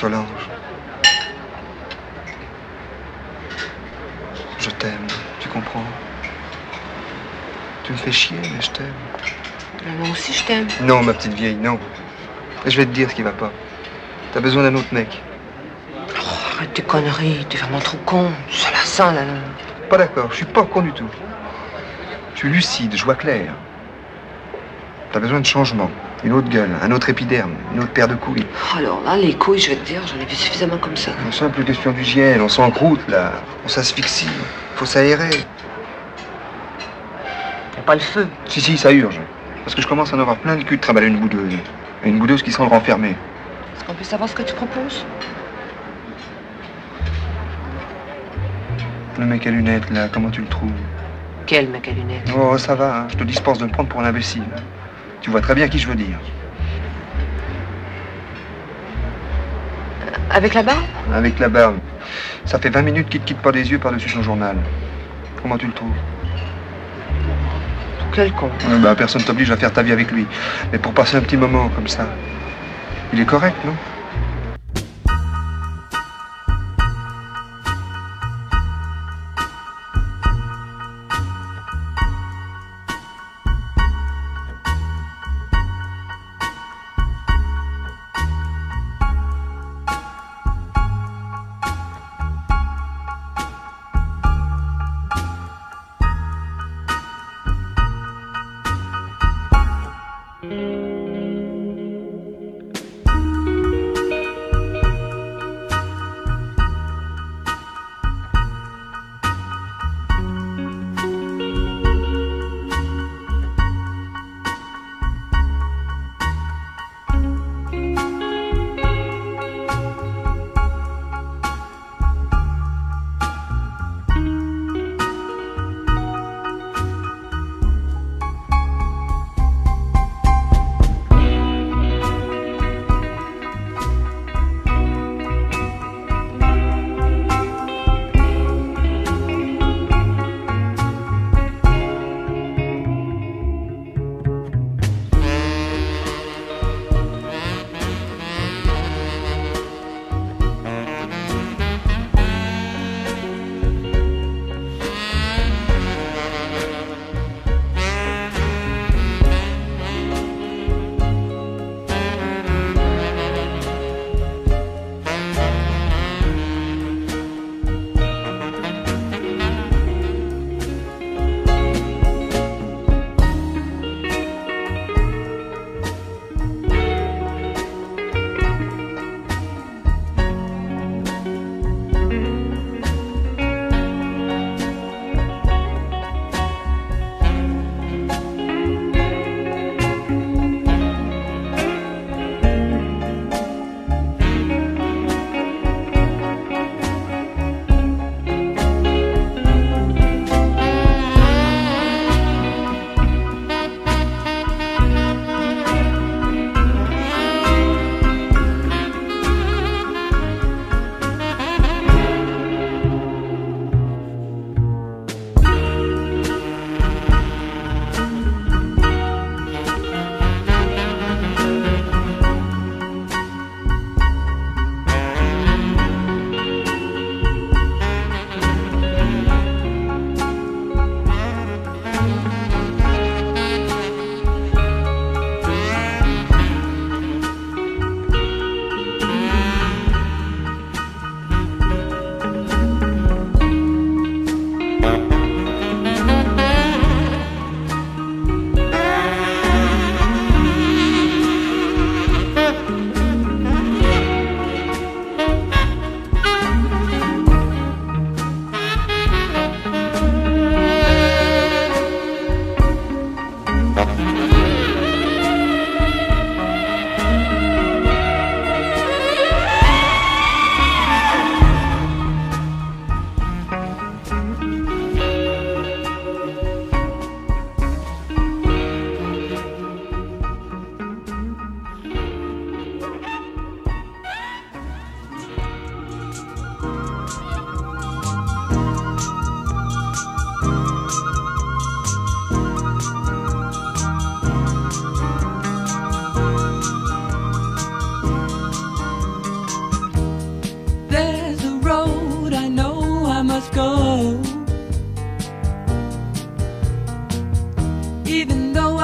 Solange. Je t'aime, tu comprends? Tu me fais chier, mais je t'aime. Mais Moi aussi, je t'aime. Non, ma petite vieille, non. Et je vais te dire ce qui va pas. T'as besoin d'un autre mec. Arrête tes conneries, t'es vraiment trop con. C'est la là. là. Pas d'accord, je suis pas con du tout. Je suis lucide, je vois clair. T'as besoin de changement. Une autre gueule, un autre épiderme, une autre paire de couilles. Alors là, les couilles, je vais te dire, j'en ai vu suffisamment comme ça. Une simple question d'hygiène, on s'encroute là. On s'asphyxie. Faut s'aérer. Y'a pas le feu. Si, si, ça urge. Parce que je commence à en avoir plein le cul de trimballer une boudeuse. Et une boudeuse qui sera renfermée. Est-ce qu'on peut savoir ce que tu proposes? Le mec à lunettes là, comment tu le trouves? Quel mec à lunettes? Oh, ça va, hein. je te dispense de me prendre pour un imbécile. Tu vois très bien qui je veux dire. Avec la barbe Avec la barbe. Ça fait 20 minutes qu'il te quitte pas des yeux par-dessus son journal. Comment tu le trouves? Quel con. Euh, bah, Personne t'oblige à faire ta vie avec lui. Mais pour passer un petit moment comme ça, il est correct, non?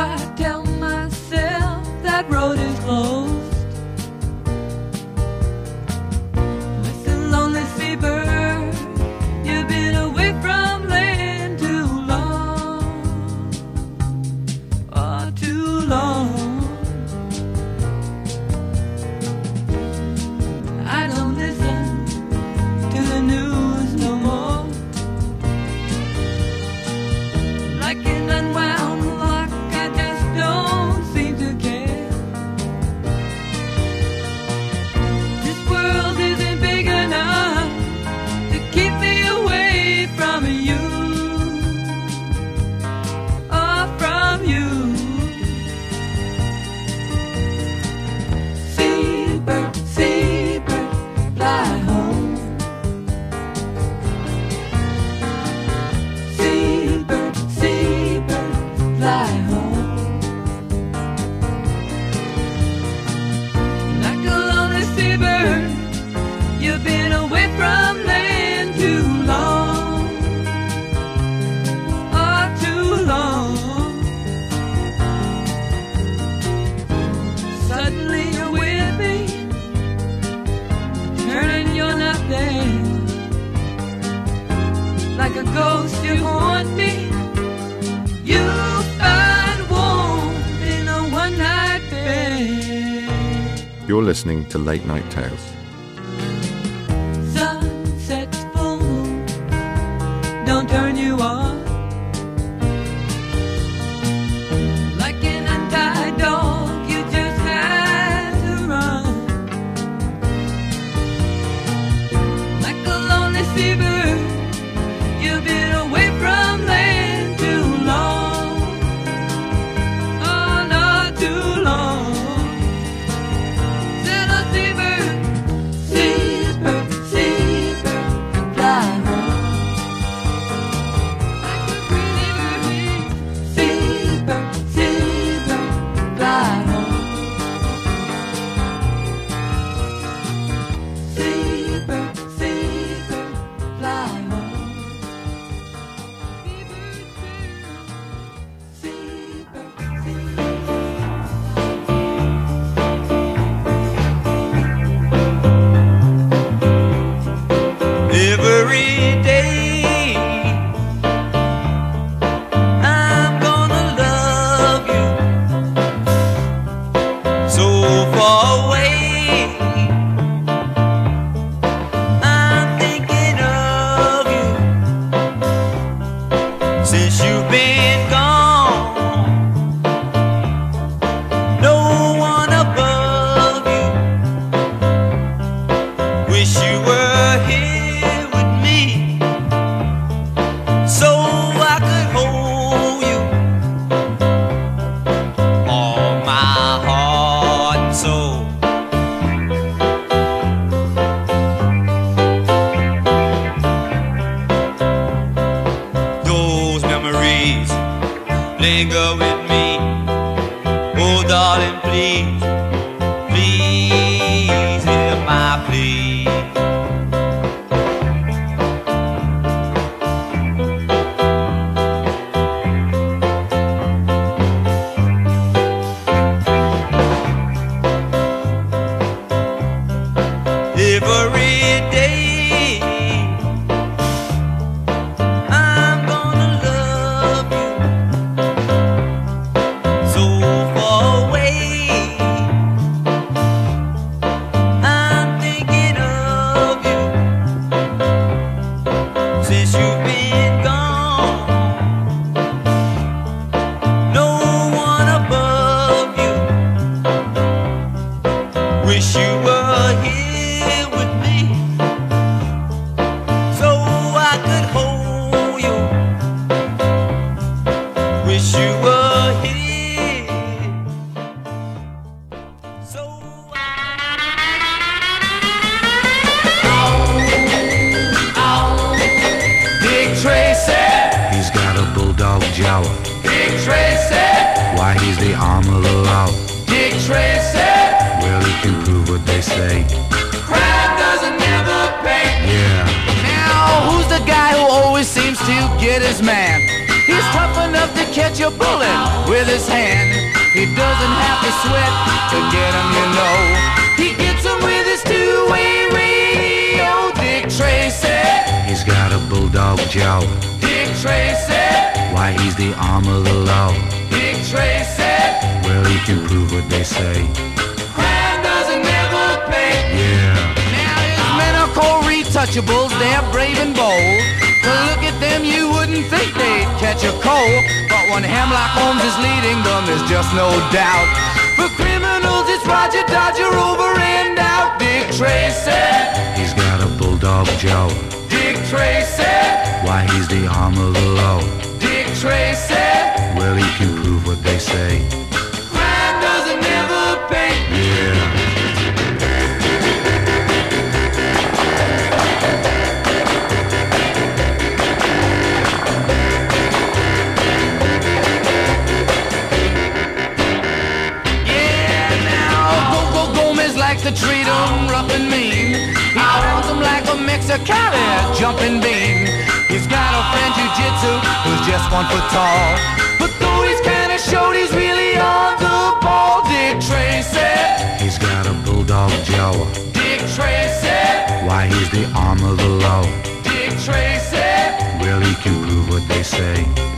I tell myself that road is closed. Listening to Late Night Tales. Bulldog jaw. Dick Tracy, Why he's the arm of the law. Dick Tracy. Well, he can prove what they say. Crime doesn't never pay. Yeah, Now his ah. men are called retouchables, they're brave and bold. To look at them, you wouldn't think they'd catch a cold. But when Hemlock Holmes is leading them, there's just no doubt. For criminals, it's Roger Dodger over and out. Dick Tracy, he's got a bulldog jaw. Tracy, Why he's the arm of the law. Dick Tracy. Well, he can prove what they say. Crime doesn't never pay. Yeah, Yeah, now Go-Go Gomez likes to treat 'em rough and mean. He 'em like a Mexicali jumping bean. He's got a friend Jo Jitsu who's just one foot tall. But though he's kinda short, he's really on the ball. Dick Tracy, he's got a bulldog jaw. Dick Tracy, Why he's the arm of the law. Dick Tracy. Well, he can prove what they say.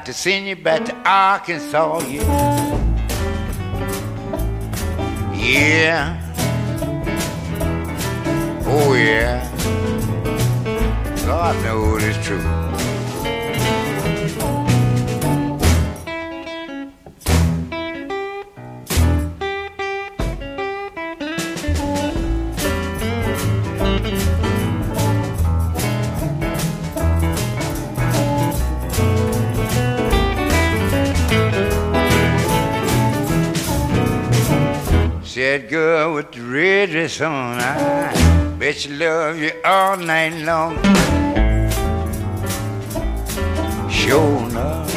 got to send you back to Arkansas, yeah. Yeah. Oh, yeah. God knows it's true. Said, girl with the red dress on, I bet she love you all night long. Sure enough.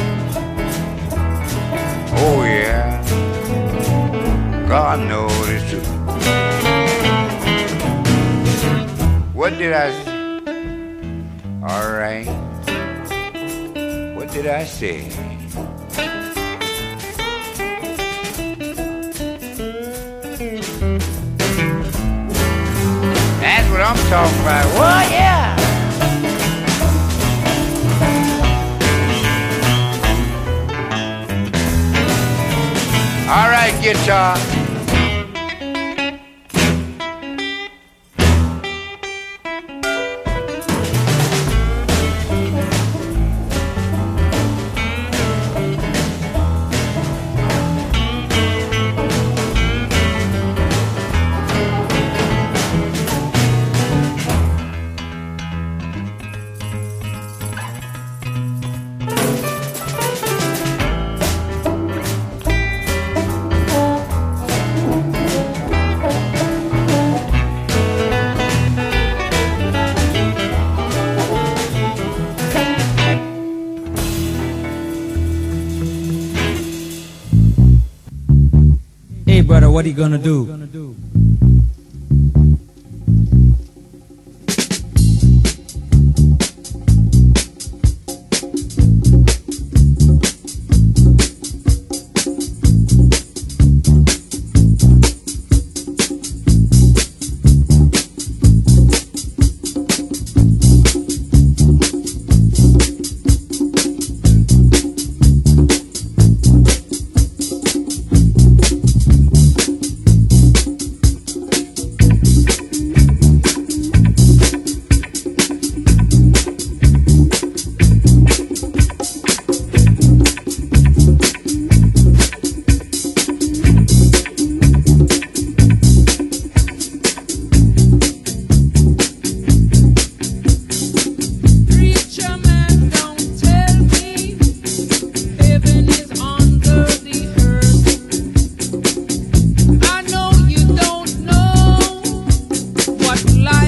Oh yeah. God knows it's true. What did I say? All right. What did I say? what I'm talking about. Well, yeah. All right, guitar. What are you gonna do? What life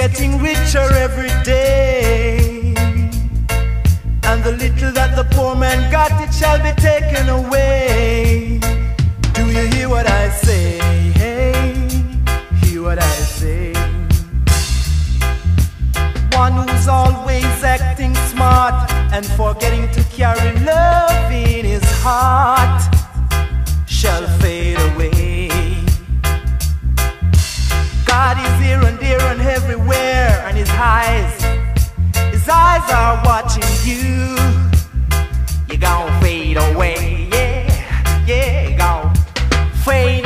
getting richer every day. And the little that the poor man got, it shall be taken away. Do you hear what I say? Hey, hear what I say. One who's always acting smart and forgetting to carry love in his heart shall fade away. God here and there and everywhere, and his eyes, his eyes are watching you. You're gonna fade away, yeah, yeah, gonna fade.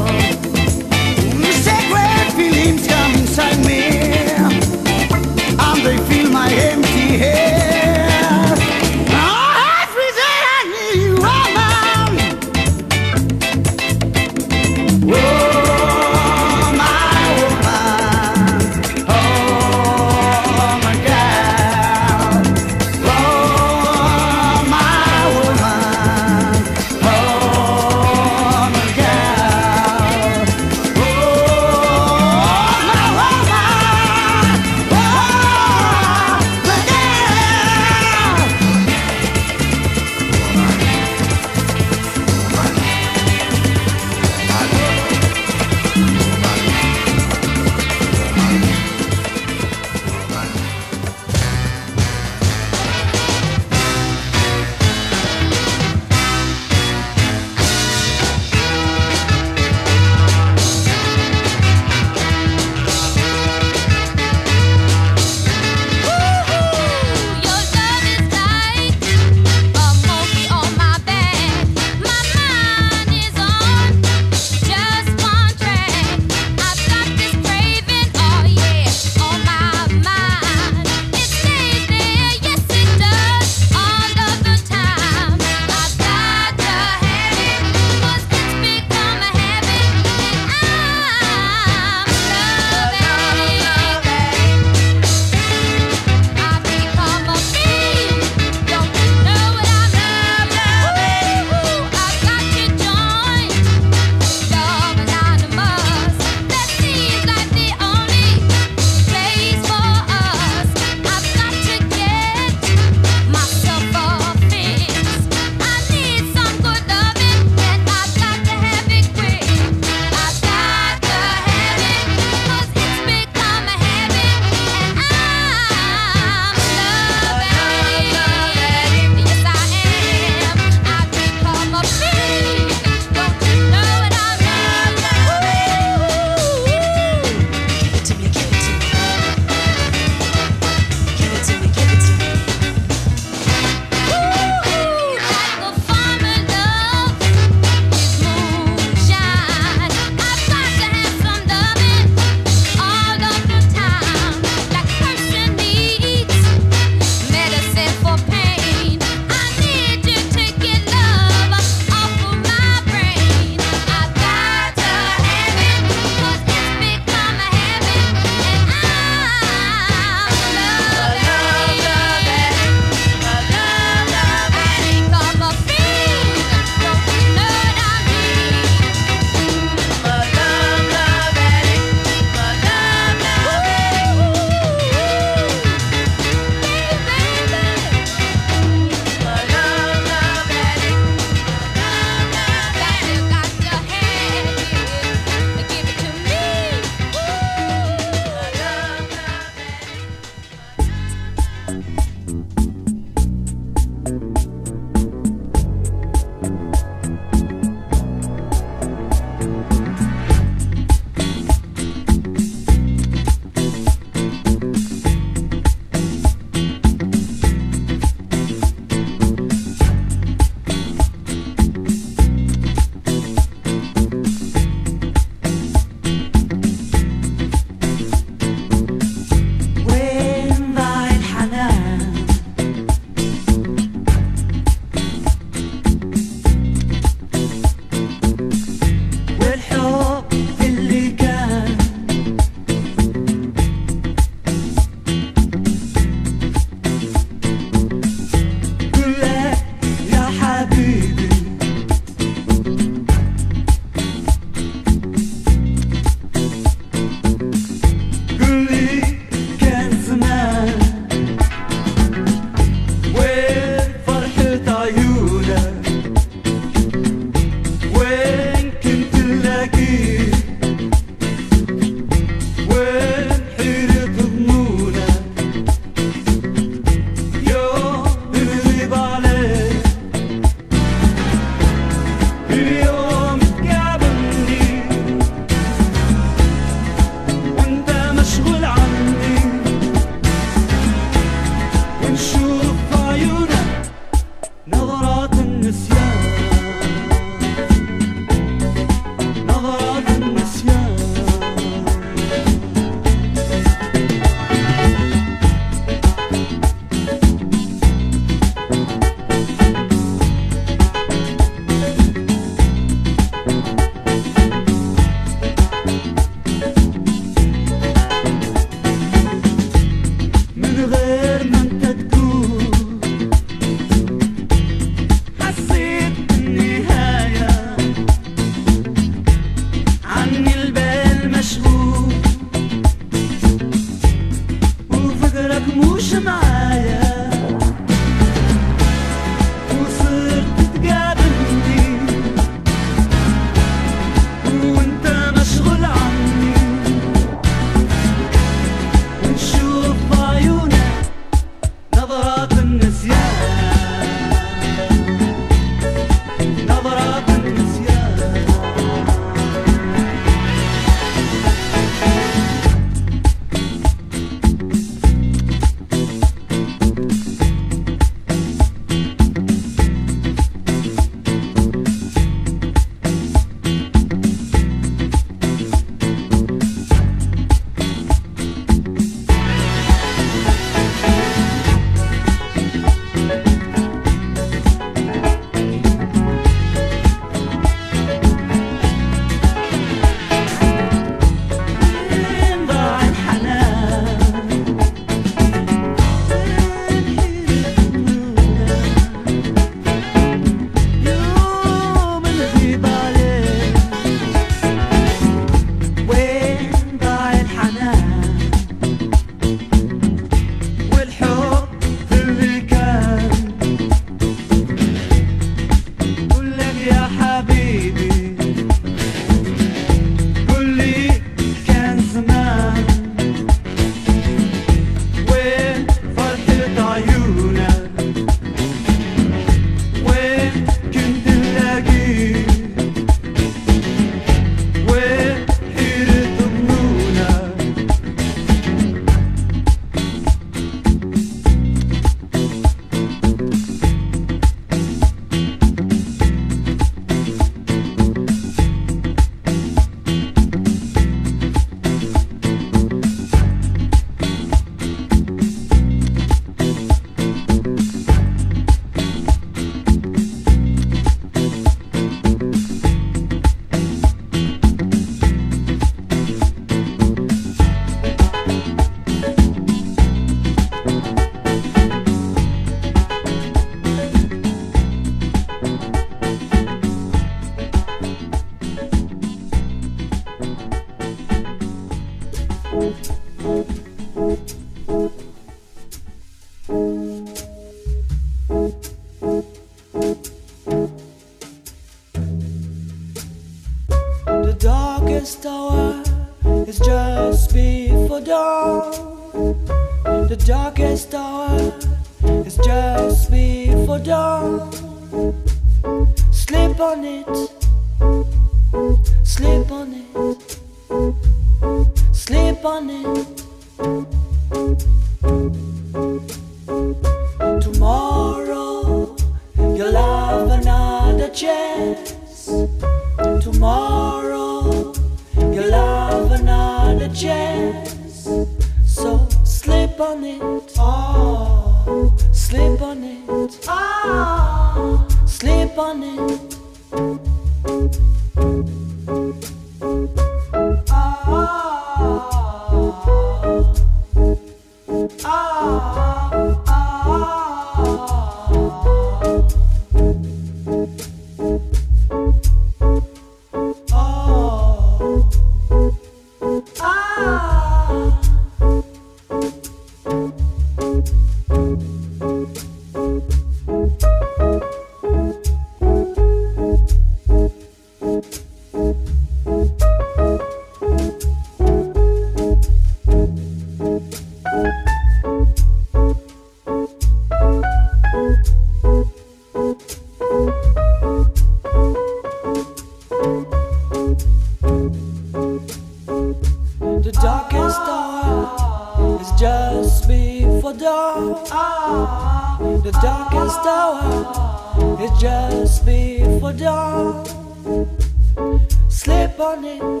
Sleep